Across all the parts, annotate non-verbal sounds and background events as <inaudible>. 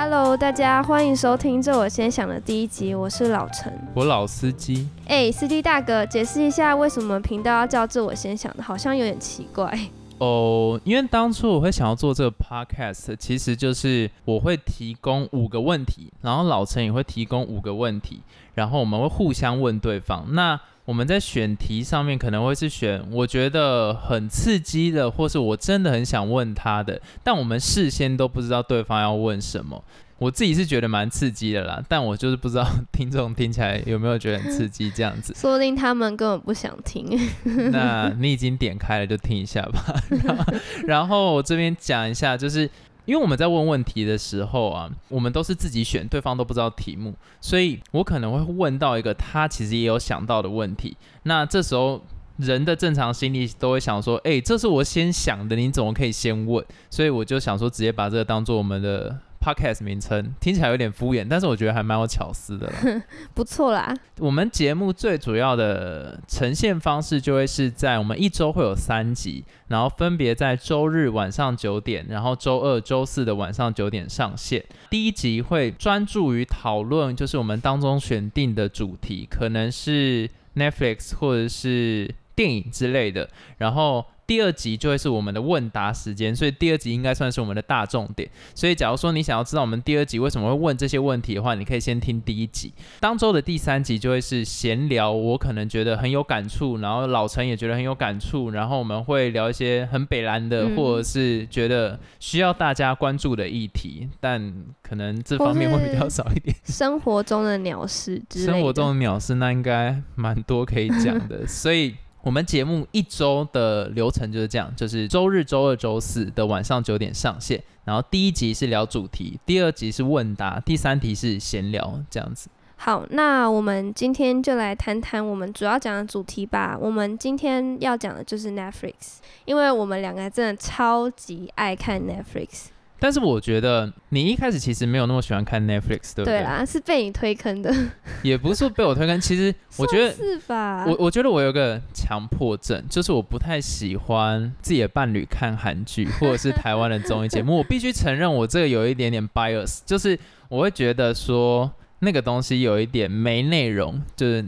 Hello，大家欢迎收听《这我先想》的第一集，我是老陈。我老司机，哎，司机大哥，解释一下为什么频道要叫《这我先想》的，好像有点奇怪。哦，因为当初我会想要做这个 podcast，其实就是我会提供五个问题，然后老陈也会提供五个问题，然后我们会互相问对方。那我们在选题上面可能会是选我觉得很刺激的，或是我真的很想问他的，但我们事先都不知道对方要问什么。我自己是觉得蛮刺激的啦，但我就是不知道听众听起来有没有觉得很刺激这样子。说不定他们根本不想听。<laughs> 那你已经点开了，就听一下吧。<laughs> 然后我这边讲一下，就是因为我们在问问题的时候啊，我们都是自己选，对方都不知道题目，所以我可能会问到一个他其实也有想到的问题。那这时候人的正常心理都会想说：“哎，这是我先想的，你怎么可以先问？”所以我就想说，直接把这个当做我们的。Podcast 名称听起来有点敷衍，但是我觉得还蛮有巧思的。<laughs> 不错啦。我们节目最主要的呈现方式就会是在我们一周会有三集，然后分别在周日晚上九点，然后周二、周四的晚上九点上线。第一集会专注于讨论，就是我们当中选定的主题，可能是 Netflix 或者是电影之类的，然后。第二集就会是我们的问答时间，所以第二集应该算是我们的大重点。所以，假如说你想要知道我们第二集为什么会问这些问题的话，你可以先听第一集。当周的第三集就会是闲聊，我可能觉得很有感触，然后老陈也觉得很有感触，然后我们会聊一些很北蓝的，或者是觉得需要大家关注的议题，但可能这方面会比较少一点。<laughs> 生活中的鸟事，生活中的鸟事，那应该蛮多可以讲的，所以。我们节目一周的流程就是这样，就是周日、周二、周四的晚上九点上线。然后第一集是聊主题，第二集是问答，第三题是闲聊，这样子。好，那我们今天就来谈谈我们主要讲的主题吧。我们今天要讲的就是 Netflix，因为我们两个真的超级爱看 Netflix。但是我觉得你一开始其实没有那么喜欢看 Netflix，对不对？对啦，是被你推坑的。<laughs> 也不是被我推坑，其实 <laughs> 我觉得是吧？我我觉得我有个强迫症，就是我不太喜欢自己的伴侣看韩剧 <laughs> 或者是台湾的综艺节目。我必须承认，我这个有一点点 bias，就是我会觉得说那个东西有一点没内容。就是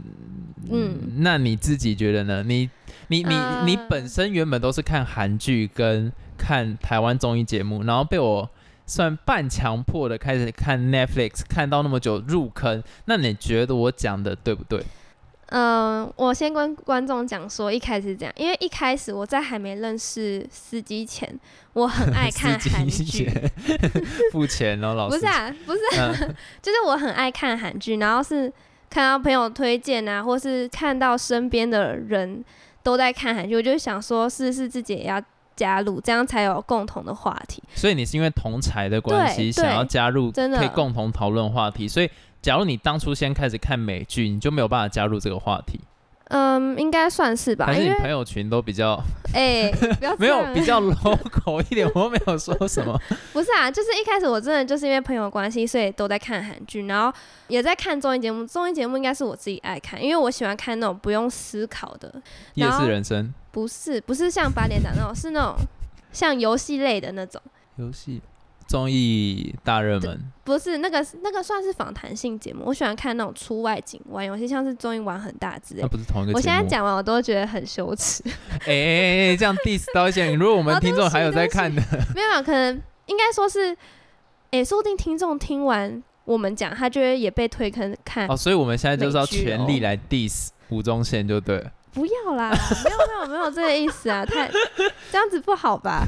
嗯，那你自己觉得呢？你你你你本身原本都是看韩剧跟。看台湾综艺节目，然后被我算半强迫的开始看 Netflix，看到那么久入坑，那你觉得我讲的对不对？嗯，我先跟观众讲说，一开始这样，因为一开始我在还没认识司机前，我很爱看韩剧，<laughs> 付钱哦，老师不是啊，不是，<laughs> 就是我很爱看韩剧，然后是看到朋友推荐啊，或是看到身边的人都在看韩剧，我就想说，是不是自己也要。加入，这样才有共同的话题。所以你是因为同才的关系想要加入，真的可以共同讨论话题。所以，假如你当初先开始看美剧，你就没有办法加入这个话题。嗯，应该算是吧。还是你朋友群都比较 <laughs> 哎，<laughs> 没有比较 local 一点，我没有说什么。<laughs> 不是啊，就是一开始我真的就是因为朋友关系，所以都在看韩剧，然后也在看综艺节目。综艺节目应该是我自己爱看，因为我喜欢看那种不用思考的夜市人生。不是，不是像八点档那种，是那种像游戏类的那种游戏。综艺大热门不是那个那个算是访谈性节目，我喜欢看那种出外景玩游戏，像是综艺玩很大之类。那不是同一个。我现在讲完我都觉得很羞耻。<laughs> 哎，这样 diss 到一些，如果我们听众还有在看的，没有，可能应该说是，哎，说不定听众听完我们讲，他觉得也被推坑看。哦，所以我们现在就是要全力来 diss 吴宗宪，就对。不要啦，没有没有没有这个意思啊，太这样子不好吧？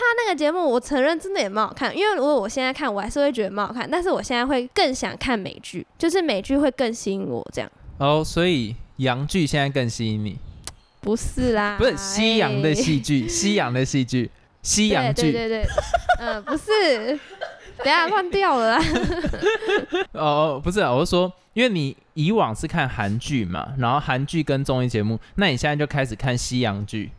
他那个节目，我承认真的也蛮好看，因为如果我现在看，我还是会觉得蛮好看。但是我现在会更想看美剧，就是美剧会更吸引我这样。哦，所以洋剧现在更吸引你？不是啦，不是西洋的戏剧，西洋的戏剧，西洋剧，对对对，嗯，不是，等下乱掉了啦。哦，不是啊，我是说，因为你以往是看韩剧嘛，然后韩剧跟综艺节目，那你现在就开始看西洋剧。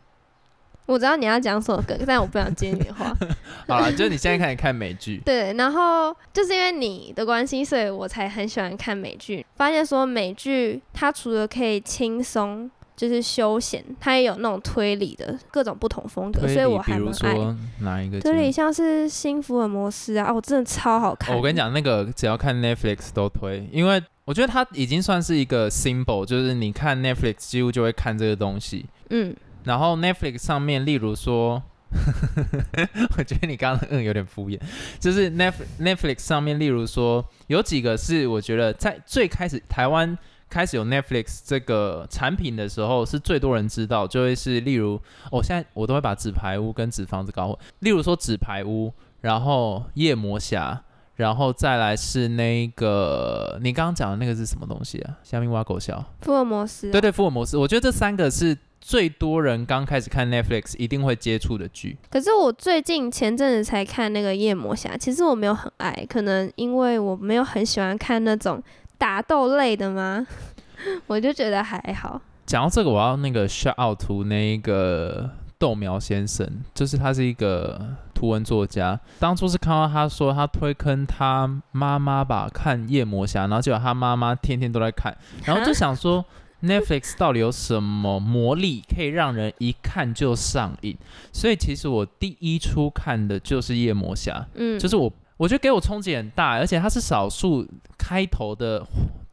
我知道你要讲什么歌，但我不想接你的话。<laughs> 好了，就是你现在开始看美剧。<laughs> 对，然后就是因为你的关系，所以我才很喜欢看美剧。发现说美剧它除了可以轻松。就是休闲，它也有那种推理的各种不同风格，所以我还比如蛮爱。说哪一个节推理？像是新福尔摩斯啊，哦，真的超好看。哦我跟你，讲，那个只要看 Netflix 都推，因为我觉得它已经算是一个 symbol，就是你看 Netflix 几乎就会看这个东西。嗯，然后 Netflix 上面，例如说，<laughs> 我觉得你刚刚的嗯有点敷衍，就是 Net Netflix 上面，例如说有几个是我觉得在最开始台湾开始有 Netflix 这个产品的时候，是最多人知道，就会是例如，我、现在我都会把纸牌屋跟纸房子搞混，例如说纸牌屋，然后夜魔侠。然后再来是那个你刚刚讲的那个是什么东西啊？虾米挖狗笑。福尔摩斯、啊。对对，福尔摩斯，我觉得这三个是最多人刚开始看 Netflix 一定会接触的剧。可是我最近前阵子才看那个夜魔侠，其实我没有很爱，可能因为我没有很喜欢看那种打斗类的吗，<laughs> 我就觉得还好。讲到这个，我要那个 shout out to 那个豆苗先生，就是他是一个图文作家。当初是看到他说他推坑他妈妈吧看夜魔侠，然后结果他妈妈天天都在看，然后就想说 Netflix 到底有什么魔力可以让人一看就上瘾？所以其实我第一出看的就是夜魔侠，嗯，就是我我觉得给我冲击很大，而且它是少数开头的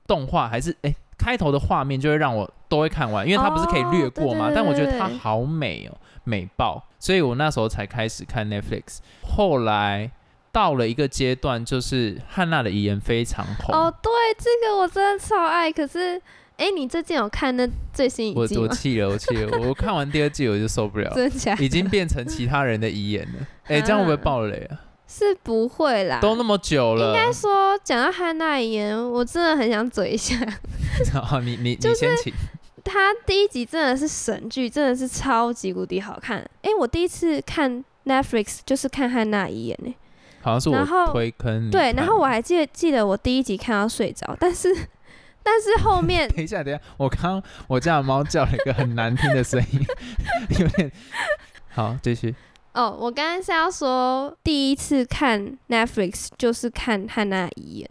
动画还是哎、开头的画面就会让我都会看完，因为它不是可以略过嘛，哦对对对但我觉得它好美哦，美爆，所以我那时候才开始看 Netflix，后来。到了一个阶段，就是汉娜的遗言非常红，哦，对，这个我真的超爱。可是，哎，你最近有看那最新我一季吗？我气了，我气了，我看完第二季我就受不了，<laughs> 真假的？已经变成其他人的遗言了。哎、这样会不会爆雷啊？是不会啦。都那么久了，应该说，讲到汉娜遗言，我真的很想嘴一下。<laughs> 好，你你就是你先请。他第一集真的是神剧，真的是超级无敌好看。哎，我第一次看 Netflix 就是看汉娜遗言呢。好像是我推坑对，然后我还记得记得我第一集看到睡着，但是但是后面 <laughs> 等一下，等一下，我刚刚我家的猫叫了一个很难听的声音，<laughs> 有点好，继续。哦，我刚刚是要说第一次看 Netflix 就是看汉娜遗言。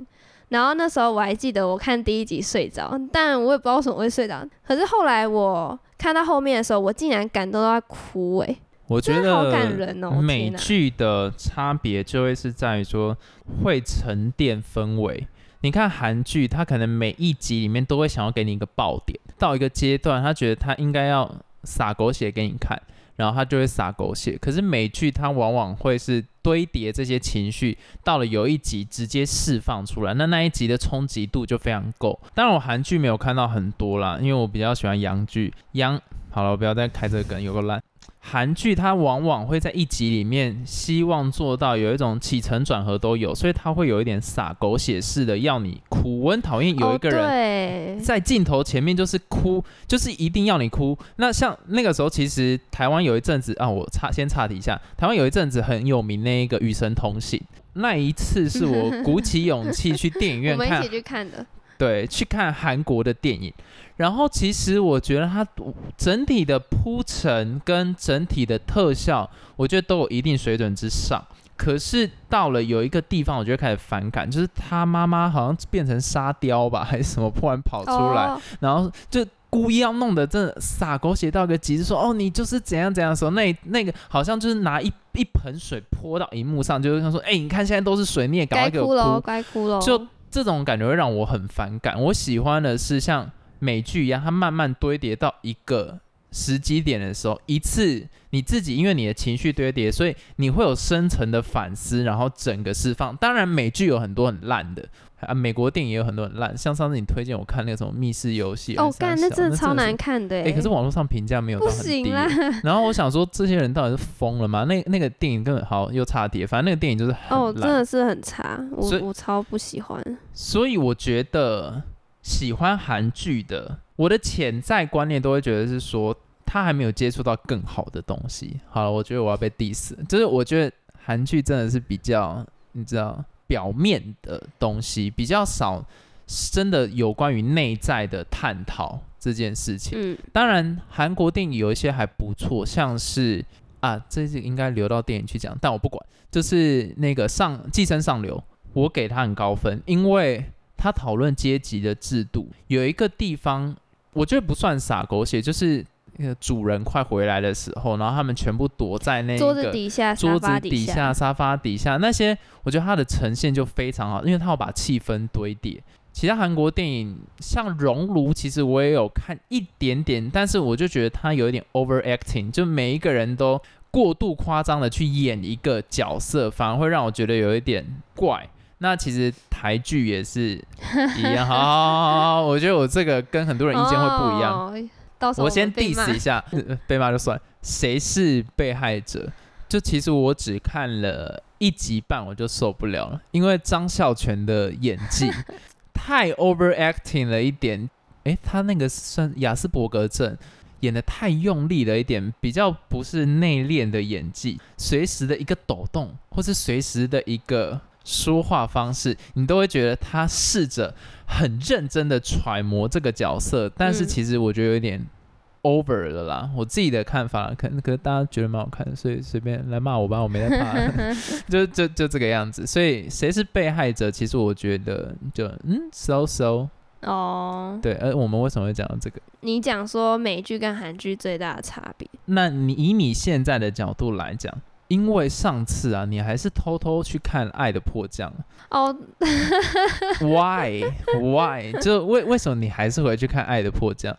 然后那时候我还记得我看第一集睡着，但我也不知道为什么会睡着。可是后来我看到后面的时候，我竟然感动到要哭哎、我觉得好得感人哦！美剧的差别就会是在于说会沉淀氛围。你看韩剧，它可能每一集里面都会想要给你一个爆点，到一个阶段，他觉得他应该要撒狗血给你看，然后他就会撒狗血。可是美剧它往往会是堆叠这些情绪，到了有一集直接释放出来，那那一集的冲击度就非常够。当然我韩剧没有看到很多啦，因为我比较喜欢洋剧。洋好了，我不要再开这个梗，有个烂。韩剧它往往会在一集里面希望做到有一种起承转合都有，所以它会有一点撒狗血式的要你哭。我很讨厌有一个人在镜头前面就是哭，就是一定要你哭。那像那个时候，其实台湾有一阵子啊，我插先插题一下，台湾有一阵子很有名那一个《与神同行》，那一次是我鼓起勇气去电影院 <laughs> 看们一起去看的。对，去看韩国的电影。然后其实我觉得它整体的铺陈跟整体的特效，我觉得都有一定水准之上。可是到了有一个地方，我就开始反感，就是他妈妈好像变成沙雕吧，还是什么，突然跑出来，哦然后就故意要弄得真的洒狗血到一个极致，说哦你就是怎样怎样的时候，那那个好像就是拿一一盆水泼到荧幕上，就是他说哎、你看现在都是水，你也赶快给我该哭喽，哭，该哭喽。就这种感觉会让我很反感。我喜欢的是像美剧一样，它慢慢堆叠到一个时机点的时候，一次你自己因为你的情绪堆叠，所以你会有深层的反思，然后整个释放。当然，美剧有很多很烂的。啊，美国电影也有很多很烂，像上次你推荐我看那个什么密室游戏，哦，干，那那真的超难看的哎、可是网络上评价没有到不很低行啦。然后我想说，这些人到底是疯了吗？那那个电影根本好又差碟，反正那个电影就是很。真的是很差，我我超不喜欢。所以我觉得喜欢韩剧的，我的潜在观念都会觉得是说，他还没有接触到更好的东西。好了，我觉得我要被 diss，就是我觉得韩剧真的是比较，你知道，表面的东西比较少，真的有关于内在的探讨这件事情。嗯，当然，韩国电影有一些还不错，像是啊，这是应该留到电影去讲，但我不管。就是那个上寄生上流，我给他很高分，因为他讨论阶级的制度。有一个地方，我觉得不算傻狗血，就是那个主人快回来的时候，然后他们全部躲在那桌子个底下、桌子底下，沙发底下那些，我觉得它的呈现就非常好，因为它要把气氛堆叠。其他韩国电影像《熔炉》，其实我也有看一点点，但是我就觉得它有一点 overacting，就每一个人都过度夸张的去演一个角色，反而会让我觉得有一点怪。那其实台剧也是一样，好好好，我觉得我这个跟很多人意见会不一样。哦到时候我先 diss 一下，呃被骂就算。谁是被害者？就其实我只看了一集半，我就受不了了，因为张孝全的演技 <laughs> 太 overacting 了一点。诶，他那个算雅斯伯格症，演的太用力了一点，比较不是内敛的演技，随时的一个抖动，或是随时的一个说话方式，你都会觉得他试着很认真的揣摩这个角色，但是嗯其实我觉得有点 over 了啦。我自己的看法，可能可能大家觉得蛮好看的，所以随便来骂我吧，我没在怕，<laughs> <laughs> 就就就这个样子。所以谁是被害者？其实我觉得就嗯，so so，哦，对。而我们为什么会讲到这个？你讲说美剧跟韩剧最大的差别，那你以你现在的角度来讲，因为上次啊，你还是偷偷去看《爱的迫降哦，》，Why Why？<laughs> 就为为什么你还是回去看《爱的迫降》？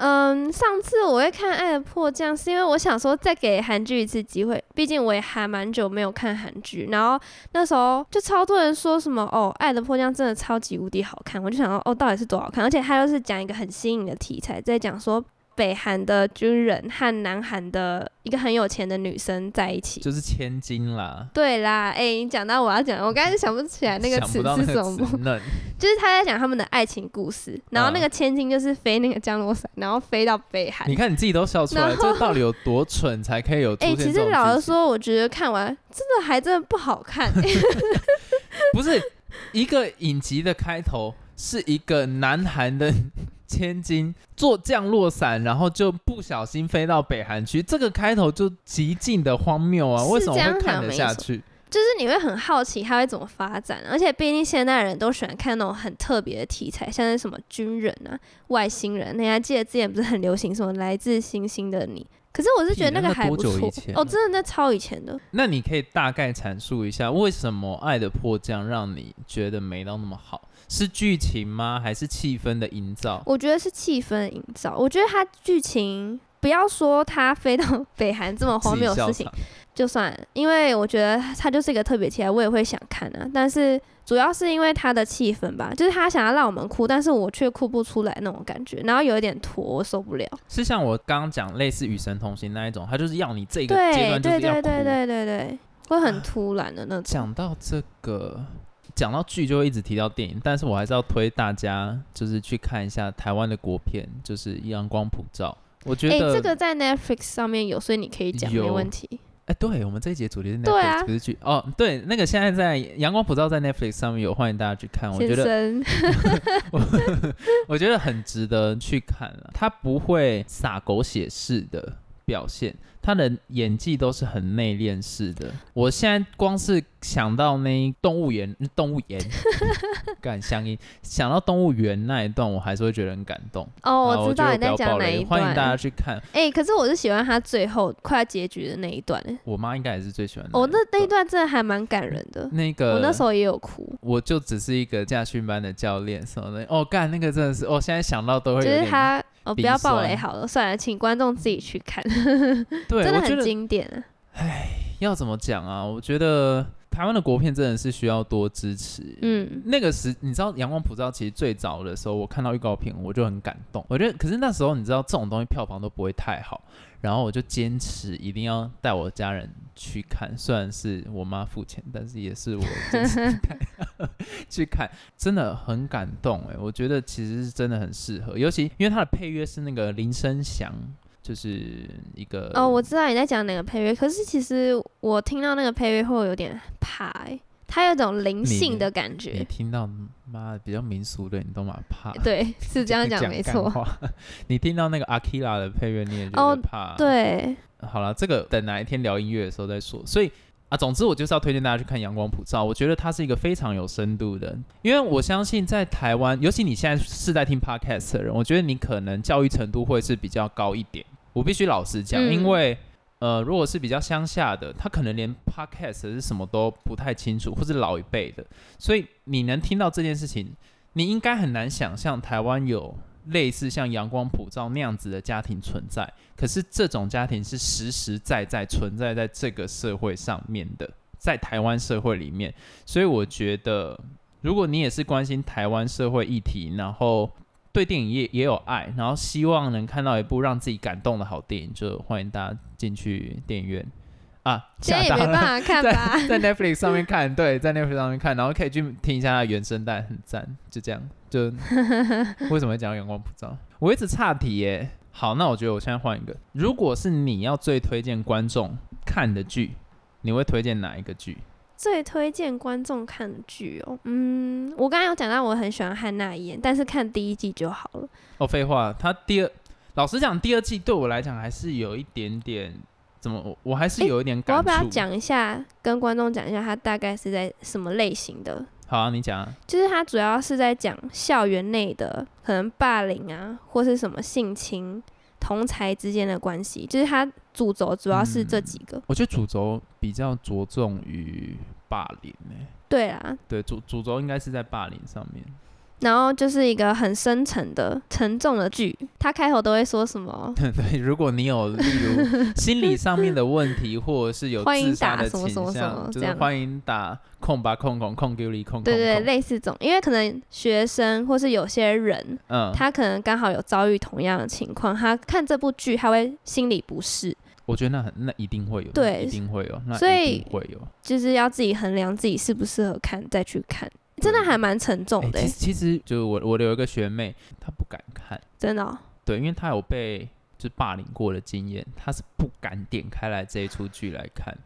嗯，上次我会看《爱的迫降》，是因为我想说再给韩剧一次机会，毕竟我也还蛮久没有看韩剧。然后那时候就超多人说什么哦，《爱的迫降》真的超级无敌好看，我就想说哦，到底是多好看？而且它又是讲一个很新颖的题材，在讲说北韩的军人和南韩的一个很有钱的女生在一起。就是千金啦。对啦，哎、你讲到我要讲，我刚才想不起来那个 <laughs> 词是什么，<laughs> 就是他在讲他们的爱情故事，然后那嗯个 <laughs> 千金就是飞那个降落伞，然后飞到北韩你。看你自己都笑出来，这到底有多蠢才可以有出哎、其实老实说，我觉得看完真的还真的不好看、不是一个影集的开头是一个南韩的千金做降落伞，然后就不小心飞到北韩去，这个开头就极尽的荒谬啊！为什么会看得下去？就是你会很好奇它会怎么发展，而且毕竟现代人都喜欢看那种很特别的题材，像是什么军人啊、外星人。你还记得之前不是很流行什么来自星星的你？可是我是觉得那个还不错哦，真的那超以前的。那你可以大概阐述一下，为什么《爱的迫降》让你觉得没到那么好？是剧情吗？还是气氛的营造？我觉得是气氛的营造。我觉得它剧情不要说它飞到北韩这么荒谬的事情，就算了，因为我觉得它就是一个特别题材，我也会想看啊。但是主要是因为它的气氛吧，就是他想要让我们哭，但是我却哭不出来那种感觉，然后有一点拖，我受不了。是像我刚刚讲类似《与神同行》那一种，他就是要你这个阶对对段就是要哭。对对对对对，会很突然的那种。讲到这个，讲到剧就会一直提到电影，但是我还是要推大家就是去看一下台湾的国片，就是《阳光普照》。我觉哎、得这个在 Netflix 上面有，所以你可以讲，没有问题。哎、对我们这一节主题是 Netflix 不是剧哦，对，那个现在在《阳光普照》在 Netflix 上面有，欢迎大家去看。我觉得 <laughs> <laughs> 我觉得很值得去看了，它不会撒狗血式的表现，他的演技都是很内敛式的。我现在光是想到那动物园，动物园，<laughs> 感乡音，想到动物园那一段，我还是会觉得很感动。哦，啊我知道你在讲哪一段欢迎大家。去看。哎、可是我是喜欢他最后快要结局的那一段、欸。我妈应该也是最喜欢的。哦，那那一段真的还蛮感人的。那个，我那时候也有哭，我就只是一个驾训班的教练什么的。哦，干那个真的是，哦，现在想到都会就。是他哦，不要爆雷好了，算了，请观众自己去看，<laughs> 对，<laughs> 真的很经典啊。要怎么讲啊？我觉得台湾的国片真的是需要多支持。嗯，那个时，你知道《阳光普照》其实最早的时候，我看到预告片我就很感动。我觉得，可是那时候你知道这种东西票房都不会太好，然后我就坚持一定要带我家人去看，虽然是我妈付钱，但是也是我坚持看，<laughs> <laughs> 去看，真的很感动哎！我觉得其实是真的很适合，尤其因为它的配乐是那个林声祥。就是一个哦，我知道你在讲哪个配乐，可是其实我听到那个配乐会有点怕、欸，它有种灵性的感觉你觉。听到妈的比较民俗的，你都蛮怕。对，是这样讲讲没错。<laughs> 你听到那个阿 Kira 的配乐，你也觉哦得怕。，对，好了，这个等哪一天聊音乐的时候再说。所以啊，总之我就是要推荐大家去看《阳光普照》，我觉得它是一个非常有深度的，因为我相信在台湾，尤其你现在是在听 podcast 的人，我觉得你可能教育程度会是比较高一点。我必须老实讲，嗯。因为呃，如果是比较乡下的，他可能连 podcast 是什么都不太清楚，或是老一辈的，所以你能听到这件事情，你应该很难想象台湾有类似像阳光普照那样子的家庭存在。可是这种家庭是实实在在存在在这个社会上面的，在台湾社会里面，所以我觉得，如果你也是关心台湾社会议题，然后对电影业也有爱，然后希望能看到一部让自己感动的好电影，就欢迎大家进去电影院啊。现在也没办法 <laughs> 看吧？在 Netflix 上面看，对，在 Netflix 上面看，然后可以去听一下原声带，很赞，就这样。就 <laughs> 为什么会讲到阳光普照？我一直岔题耶。好，那我觉得我现在换一个，如果是你要最推荐观众看的剧，你会推荐哪一个剧？最推荐观众看的剧哦，嗯，我刚刚有讲到我很喜欢汉娜伊演，但是看第一季就好了。哦，废话，他第二，老实讲，第二季对我来讲还是有一点点，怎么，我我还是有一点感触。要不要讲一下，跟观众讲一下，它大概是在什么类型的？好啊，你讲啊。就是它主要是在讲校园内的可能霸凌啊，或是什么性侵、同才之间的关系，就是它主轴主要是这几个。我觉得主轴比较着重于霸凌呢、对啊，对，主主轴应该是在霸凌上面。然后就是一个很深沉的、沉重的剧，他开头都会说什么？<laughs> 对，如果你有例如心理上面的问题，或者是有自杀的打什么倾什么什么向，就这样。是欢迎打空吧空空空丢离空空对对，空类似这种，因为可能学生或是有些人，嗯，他可能刚好有遭遇同样的情况，他看这部剧他会心理不适，我觉得那很那一定会有，对一定会有，那所以一定会有。就是要自己衡量自己适不适合看再去看，真的还蛮沉重的欸、欸其实其实就我我有一个学妹，她不敢看，真的哦、对，因为她有被就霸凌过的经验，她是不敢点开来这一出剧来看。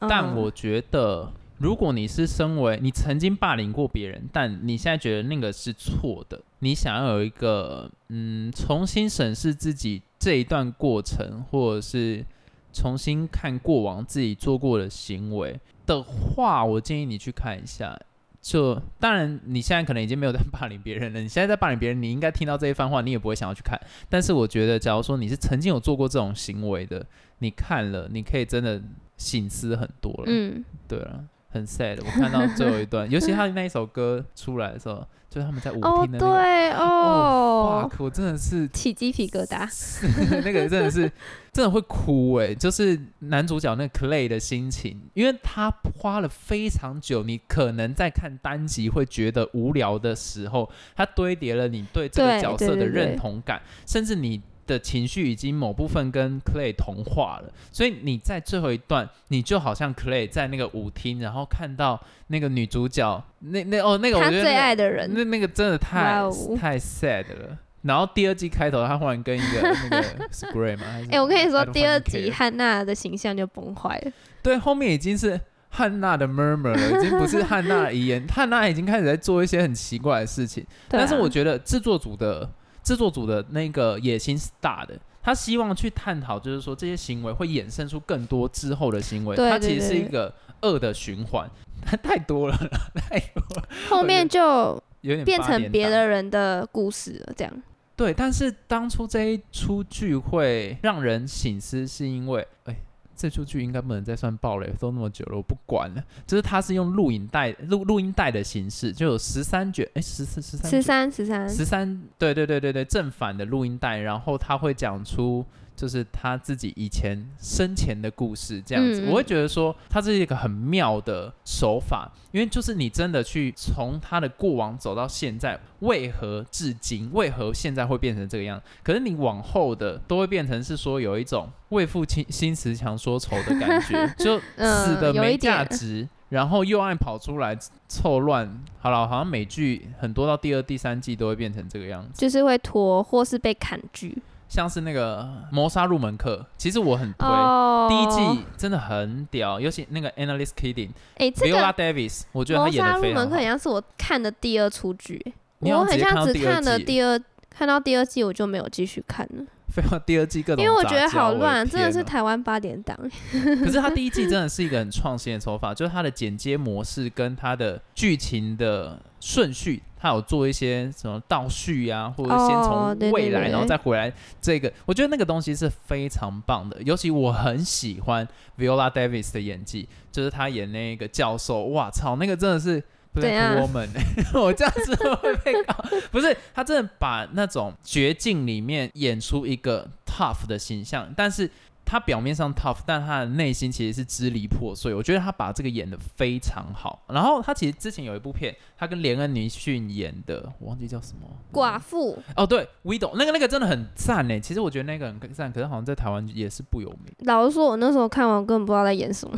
但嗯我觉得，如果你是身为你曾经霸凌过别人，但你现在觉得那个是错的，你想要有一个嗯重新审视自己这一段过程，或者是重新看过往自己做过的行为的话，我建议你去看一下。就当然，你现在可能已经没有在霸凌别人了。你现在在霸凌别人，你应该听到这一番话，你也不会想要去看。但是我觉得，假如说你是曾经有做过这种行为的，你看了，你可以真的醒思很多了。嗯，对了，很 sad。我看到最后一段，<laughs> 尤其他那一首歌出来的时候，就是他们在舞哦厅的那个，对哦，fuck，我真的是起鸡皮疙瘩，<laughs> 那个真的是真的会哭哎，就是男主角那个 Clay 的心情，因为他花了非常久，你可能在看单集会觉得无聊的时候，他堆叠了你对这个角色的认同感，甚至你。的情绪已经某部分跟 Clay 同化了，所以你在最后一段，你就好像 Clay 在那个舞厅，然后看到那个女主角，那那哦那个我最觉得那个爱的人，那那个真的太、太 sad 了。然后第二季开头，他忽然跟一个那个 <laughs> Spray 嘛，还是哎、我跟你说，第二集汉娜的形象就崩坏了。对后面已经是汉娜的 murmur 了，已经不是汉娜的遗言，<laughs> 汉娜已经开始在做一些很奇怪的事情。啊。但是我觉得制作组的制作组的那个野心是大的，他希望去探讨，就是说这些行为会衍生出更多之后的行为，对它其实是一个恶的循环，它 <laughs> 太多了，太多了，后面就有点变成别的人的故事了，这样。对，但是当初这一出剧会让人醒思，是因为，哎，这出剧应该不能再算暴雷，都那么久了，我不管了。就是它是用录影带、录录音带的形式，就有十三卷，哎，十四、十三、十三十三，十三，对对对对对，正反的录音带，然后他会讲出就是他自己以前生前的故事，这样子，我会觉得说他这是一个很妙的手法，因为就是你真的去从他的过往走到现在，为何至今，为何现在会变成这个样？可是你往后的都会变成是说有一种为父亲心慈强说愁的感觉，<laughs> 就嗯死的没价值。然后又爱跑出来凑乱，好了，好像美剧很多到第二、第三季都会变成这个样子，就是会拖或是被砍剧。像是那个《谋杀入门课》，其实我很推，哦，第一季真的很屌，尤其那个 Annalise Keating、哎、这 Viola 个 Davis，我觉得谋她演杀入门课的非常好。像是我看的第二出剧，我很像只看了第二看到第二季我就没有继续看了。废话，第二季各种因为我觉得好乱，真的是。台湾八点档。<laughs> 可是他第一季真的是一个很创新的手法，就是他的剪接模式跟他的剧情的顺序，他有做一些什么倒叙啊，或者先哦从未来对然后再回来。这个我觉得那个东西是非常棒的，尤其我很喜欢 Viola Davis 的演技，就是他演那个教授，哇操，那个真的是。Black Woman，<laughs> 我这样子会被搞？<laughs> 不是，他真的把那种绝境里面演出一个 tough 的形象，但是他表面上 tough，但他的内心其实是支离破碎。我觉得他把这个演的非常好。然后他其实之前有一部片，他跟连恩尼逊演的，我忘记叫什么。寡妇哦，对，Widow 那个那个真的很赞呢。其实我觉得那个很赞，可是好像在台湾也是不有名。老实说，我那时候看完，我根本不知道在演什么。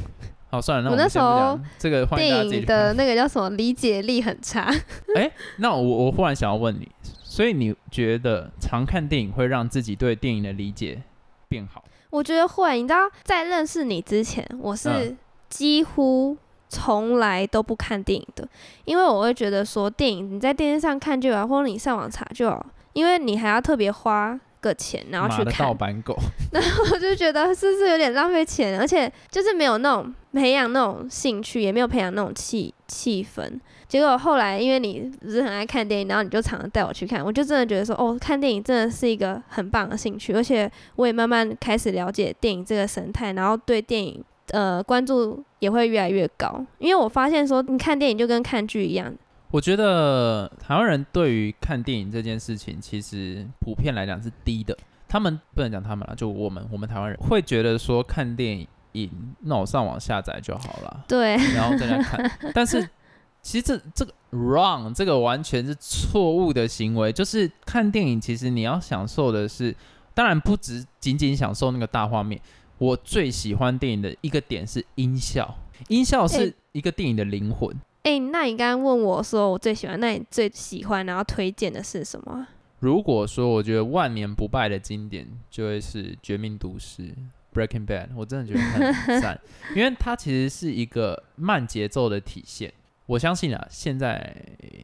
<laughs> 好，算了，那我那时候这个，电影的那个叫什么理解力很差。<laughs> 哎，那我我忽然想要问你，所以你觉得常看电影会让自己对电影的理解变好？我觉得会，你知道，在认识你之前，我是嗯。几乎从来都不看电影的，因为我会觉得说，电影你在电视上看就好，或者你上网查就好，因为你还要特别花个钱，然后去看妈的盗，版狗，<laughs> 我就觉得是不是有点浪费钱，而且就是没有那种培养那种兴趣，也没有培养那种气气氛。结果后来，因为你不是很爱看电影，然后你就常常带我去看，我就真的觉得说，哦，看电影真的是一个很棒的兴趣，而且我也慢慢开始了解电影这个生态，然后对电影呃关注也会越来越高，因为我发现说，你看电影就跟看剧一样，我觉得台湾人对于看电影这件事情，其实普遍来讲是低的。他们不能讲他们了，就我们我们台湾人会觉得说看电影，那我上网下载就好了，对，然后在那看。但是 <laughs> 其实这这个 wrong，这个完全是错误的行为。就是看电影，其实你要享受的是，当然不只仅仅享受那个大画面。我最喜欢电影的一个点是音效，音效是一个电影的灵魂。哎、那你刚刚问我说我最喜欢，那你最喜欢然后推荐的是什么？如果说我觉得万年不败的经典，就会是《绝命毒师》（Breaking Bad）。我真的觉得很赞，<laughs> 因为它其实是一个慢节奏的体现。我相信啊，现在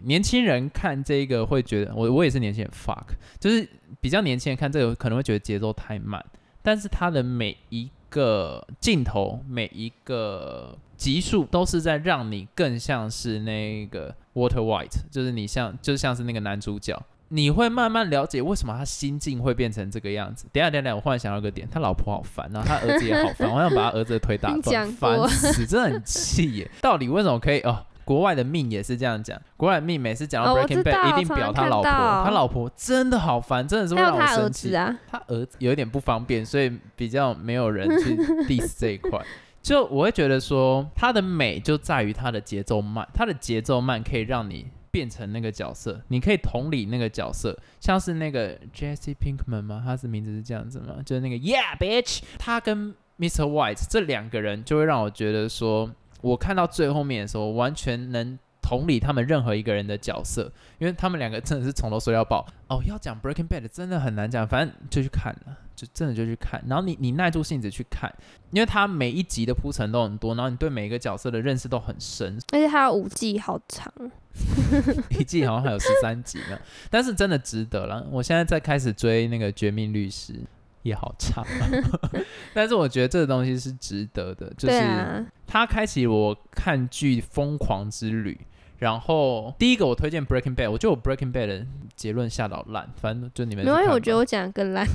年轻人看这个会觉得，我我也是年轻人，fuck，就是比较年轻人看这个可能会觉得节奏太慢，但是它的每一个镜头、每一个集数都是在让你更像是那个 Water White，就是你像就像是那个男主角，你会慢慢了解为什么他心境会变成这个样子。等一下等下，我忽然想到一个点，他老婆好烦，然后他儿子也好烦，我想把他儿子的腿打断，<laughs> 烦死，真的很气耶！到底为什么可以哦？国外的命也是这样讲，国外的命每次讲到 Breaking Bad，、一定表他老婆，他老婆真的好烦，真的是会让我生气他儿子。啊，他儿子有一点不方便，所以比较没有人去 <laughs> diss 这一块。就我会觉得说，他的美就在于他的节奏慢，他的节奏慢可以让你变成那个角色，你可以同理那个角色，像是那个 Jesse Pinkman 吗？他是名字是这样子吗？就是那个 Yeah bitch，他跟 Mr. White 这两个人就会让我觉得说，我看到最后面的时候，完全能同理他们任何一个人的角色，因为他们两个真的是从头说到爆。哦，要讲 Breaking Bad 真的很难讲，反正就去看了，就真的就去看。然后你你耐住性子去看，因为它每一集的铺陈都很多，然后你对每一个角色的认识都很深。而且它的五季好长，<laughs> 一季好像还有十三集呢，但是真的值得了。我现在在开始追那个《绝命律师》，也好长，<laughs> 但是我觉得这个东西是值得的，就是它开启我看剧疯狂之旅。然后第一个我推荐 Breaking Bad，我觉得我 Breaking Bad 的结论下到烂，反正就你们没关系，去看吧我觉得我讲的更烂。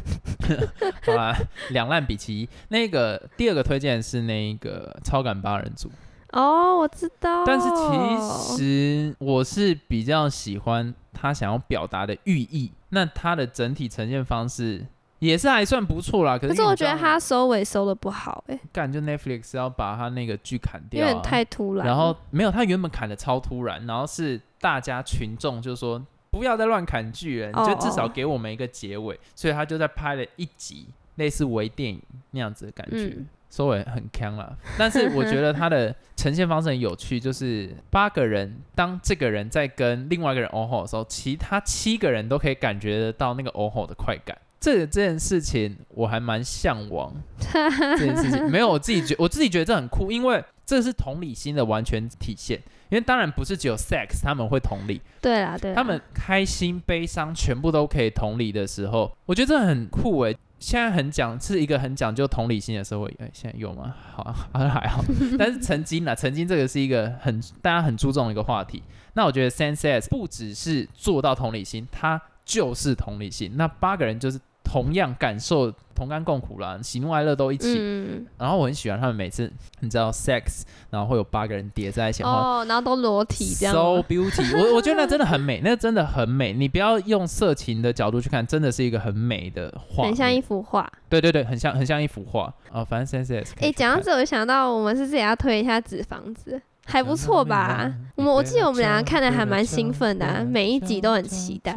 <laughs> 好啦，两烂比其一。那个第二个推荐是那个超感八人组，哦，我知道。但是其实我是比较喜欢他想要表达的寓意，那他的整体呈现方式也是还算不错啦。可是可是我觉得他收尾收的不好、欸，干就 Netflix 要把他那个剧砍掉、啊，点太突然。然后没有，他原本砍的超突然，然后是大家群众就说不要再乱砍剧了，你就哦至少哦给我们一个结尾，所以他就在拍了一集类似微电影那样子的感觉。嗯收尾很坑了，但是我觉得他的呈现方式很有趣，就是八个人，当这个人在跟另外一个人哦吼的时候，其他七个人都可以感觉得到那个哦吼的快感。这这件事情我还蛮向往，这件事情没有我自己觉我自己觉得这很酷，因为这是同理心的完全体现。因为当然不是只有 sex 他们会同理，对啊，对啦，他们开心、悲伤全部都可以同理的时候，我觉得这很酷诶。现在很讲是一个很讲究同理心的社会，哎，现在有吗？好，还好。<laughs> 但是曾经呢，曾经这个是一个很大家很注重的一个话题。那我觉得 Sense 不只是做到同理心，它就是同理心。那八个人就是。同样感受同甘共苦啦，喜怒哀乐都一起。嗯，然后我很喜欢他们每次，你知道，sex，然后会有八个人叠在一起，哦，然后都裸体这样。So beauty，我我觉得那真的很美，<laughs> 那真的很美。你不要用色情的角度去看，真的是一个很美的画，很像一幅画。对对对，很像很像一幅画。哦，反正 sex。哎，讲到这，我就想到我们是不是也要推一下《纸房子》，还不错吧？我们我记得我们两个看的还蛮兴奋的，每一集都很期待。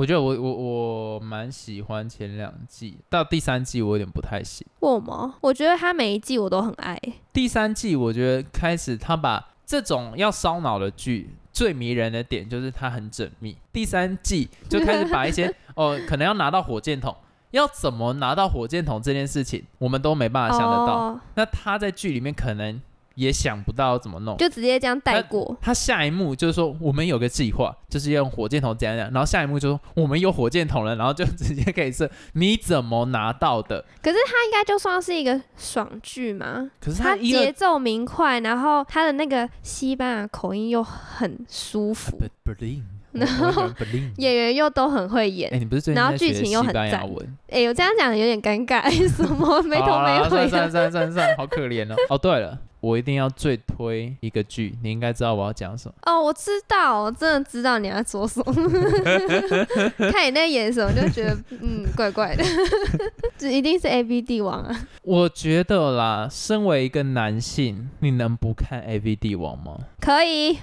我觉得我我我蛮喜欢前两季，到第三季我有点不太行。为什么？我觉得他每一季我都很爱。第三季我觉得开始他把这种要烧脑的剧最迷人的点就是它很缜密。第三季就开始把一些 <laughs> 哦可能要拿到火箭筒，要怎么拿到火箭筒这件事情，我们都没办法想得到。那他在剧里面可能。也想不到怎么弄，就直接这样带过。他下一幕就是说，我们有个计划，就是用火箭筒怎样怎样。然后下一幕就说，我们有火箭筒了，然后就直接可以射。你怎么拿到的？可是他应该就算是一个爽剧嘛。可是他节奏明快，然后他的那个西班牙口音又很舒服，然后演员又都很会演。哎，你不是最近剧情又很赞。哎，我这样讲有点尴尬，<laughs> 什么 <laughs> 没头没尾？算算算算，好可怜哦。<laughs> 哦，对了。我一定要最推一个剧，你应该知道我要讲什么哦。我知道，我真的知道你要说什么。看你那眼神，我就觉得嗯，怪怪的。这一定是 A V 帝王啊！我觉得啦，身为一个男性，你能不看 A V 帝王吗？可以。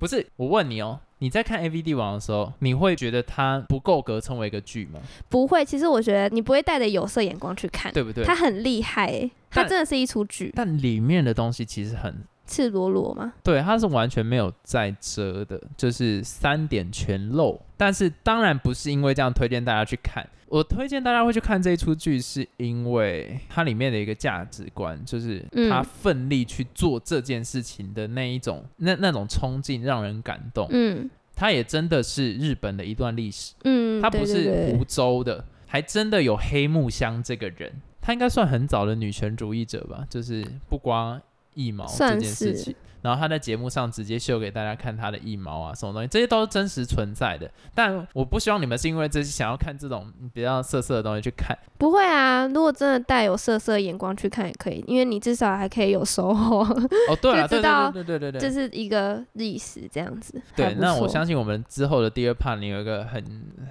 不是，我问你哦。你在看 A V 帝王的时候，你会觉得它不够格称为一个剧吗？不会，其实我觉得你不会带着有色眼光去看，对不对？它很厉害，它真的是一出剧。但里面的东西其实很赤裸裸吗？对，它是完全没有在遮的，就是三点全露。但是当然不是因为这样推荐大家去看。我推荐大家会去看这一出剧，是因为它里面的一个价值观，就是他奋力去做这件事情的那一种那那种冲劲，让人感动。嗯，它也真的是日本的一段历史。嗯，它不是湖州的，还真的有黑木香这个人，他应该算很早的女权主义者吧，就是不刮一毛这件事情。然后他在节目上直接秀给大家看他的一毛啊，什么东西，这些都是真实存在的。但我不希望你们是因为这些想要看这种比较色色的东西去看。不会啊，如果真的带有色色眼光去看也可以，因为你至少还可以有收获。哦，对 <laughs> 了，对对对对对对，这是一个历史这样子。对，那我相信我们之后的第二 part，你有一个很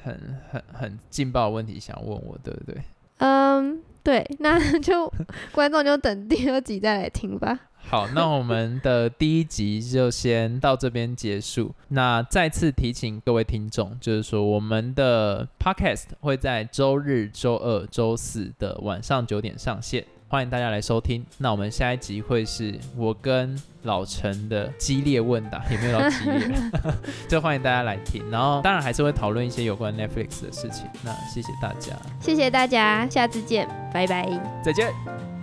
很很很劲爆的问题想问我，对不对？嗯，对，那 <laughs> 就观众就等第二集再来听吧。好，那我们的第一集就先到这边结束。<laughs> 那再次提醒各位听众，就是说我们的 podcast 会在周日、周二、周四的晚上九点上线。欢迎大家来收听。那我们下一集会是我跟老陈的激烈问答，也没有到激烈，<laughs> <laughs> 就欢迎大家来听。然后当然还是会讨论一些有关 Netflix 的事情。那谢谢大家，谢谢大家，下次见，拜拜，再见。